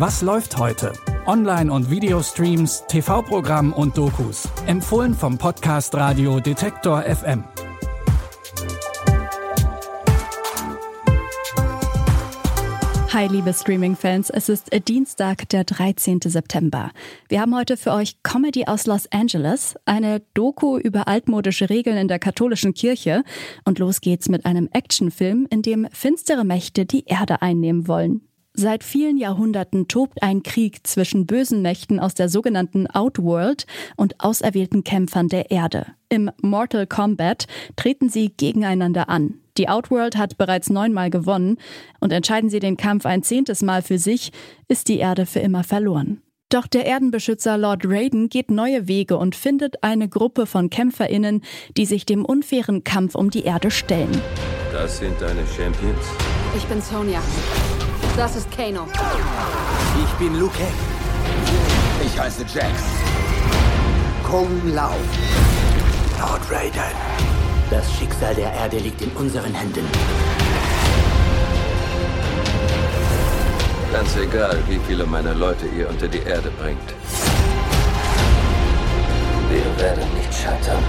Was läuft heute? Online- und Videostreams, TV-Programm und Dokus. Empfohlen vom Podcast Radio Detektor FM. Hi, liebe Streaming-Fans, es ist Dienstag, der 13. September. Wir haben heute für euch Comedy aus Los Angeles, eine Doku über altmodische Regeln in der katholischen Kirche und los geht's mit einem Actionfilm, in dem finstere Mächte die Erde einnehmen wollen. Seit vielen Jahrhunderten tobt ein Krieg zwischen bösen Mächten aus der sogenannten Outworld und auserwählten Kämpfern der Erde. Im Mortal Kombat treten sie gegeneinander an. Die Outworld hat bereits neunmal gewonnen und entscheiden sie den Kampf ein zehntes Mal für sich, ist die Erde für immer verloren. Doch der Erdenbeschützer Lord Raiden geht neue Wege und findet eine Gruppe von KämpferInnen, die sich dem unfairen Kampf um die Erde stellen. Das sind deine Champions? Ich bin Sonja. Das ist Kano. Ich bin Luke. Ich heiße Jax. Kung Lao. Lord Raiden. Das Schicksal der Erde liegt in unseren Händen. Ganz egal, wie viele meiner Leute ihr unter die Erde bringt. Wir werden nicht scheitern.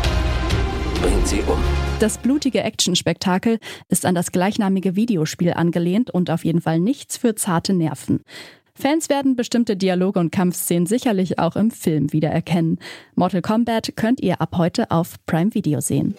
Bringt sie um. Das blutige Actionspektakel ist an das gleichnamige Videospiel angelehnt und auf jeden Fall nichts für zarte Nerven. Fans werden bestimmte Dialoge und Kampfszenen sicherlich auch im Film wiedererkennen. Mortal Kombat könnt ihr ab heute auf Prime Video sehen.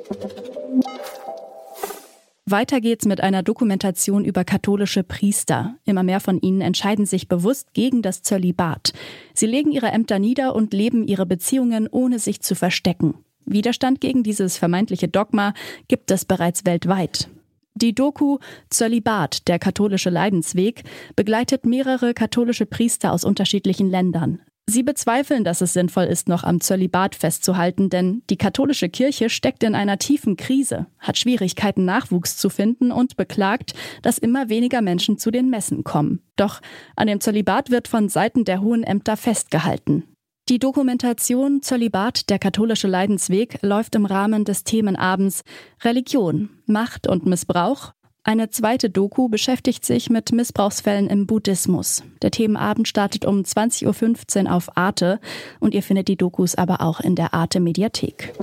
Weiter geht's mit einer Dokumentation über katholische Priester. Immer mehr von ihnen entscheiden sich bewusst gegen das Zölibat. Sie legen ihre Ämter nieder und leben ihre Beziehungen, ohne sich zu verstecken. Widerstand gegen dieses vermeintliche Dogma gibt es bereits weltweit. Die Doku Zölibat, der katholische Leidensweg, begleitet mehrere katholische Priester aus unterschiedlichen Ländern. Sie bezweifeln, dass es sinnvoll ist, noch am Zölibat festzuhalten, denn die katholische Kirche steckt in einer tiefen Krise, hat Schwierigkeiten, Nachwuchs zu finden und beklagt, dass immer weniger Menschen zu den Messen kommen. Doch an dem Zölibat wird von Seiten der hohen Ämter festgehalten. Die Dokumentation Zölibat, der katholische Leidensweg, läuft im Rahmen des Themenabends Religion, Macht und Missbrauch. Eine zweite Doku beschäftigt sich mit Missbrauchsfällen im Buddhismus. Der Themenabend startet um 20.15 Uhr auf Arte und ihr findet die Dokus aber auch in der Arte Mediathek.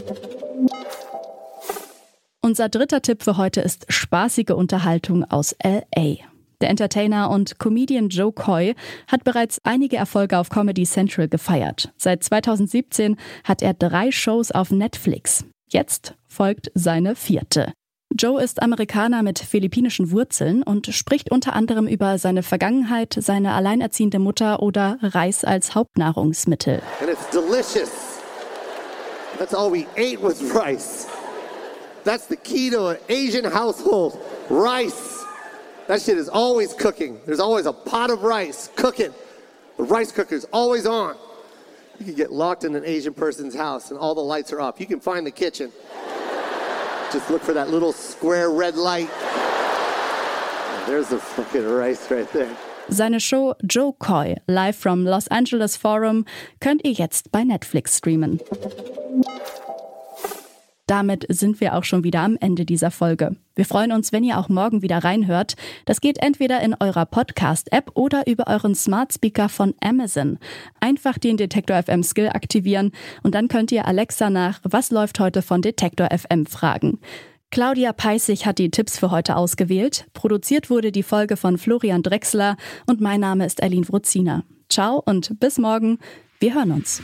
Unser dritter Tipp für heute ist spaßige Unterhaltung aus LA. Der Entertainer und Comedian Joe Coy hat bereits einige Erfolge auf Comedy Central gefeiert. Seit 2017 hat er drei Shows auf Netflix. Jetzt folgt seine vierte. Joe ist Amerikaner mit philippinischen Wurzeln und spricht unter anderem über seine Vergangenheit, seine alleinerziehende Mutter oder Reis als Hauptnahrungsmittel. And it's delicious. That's all we ate was rice. That's the key to an Asian household. Rice. That shit is always cooking. There's always a pot of rice cooking. The rice cooker is always on. You can get locked in an Asian person's house and all the lights are off. You can find the kitchen. Just look for that little square red light. Oh, there's the fucking rice right there. Seine Show Joe Coy, live from Los Angeles Forum, könnt ihr jetzt bei Netflix streamen. Damit sind wir auch schon wieder am Ende dieser Folge. Wir freuen uns, wenn ihr auch morgen wieder reinhört. Das geht entweder in eurer Podcast-App oder über euren Smart Speaker von Amazon. Einfach den Detektor FM Skill aktivieren und dann könnt ihr Alexa nach Was läuft heute von Detektor FM fragen. Claudia Peissig hat die Tipps für heute ausgewählt. Produziert wurde die Folge von Florian Drexler und mein Name ist Eileen Wruzina. Ciao und bis morgen. Wir hören uns.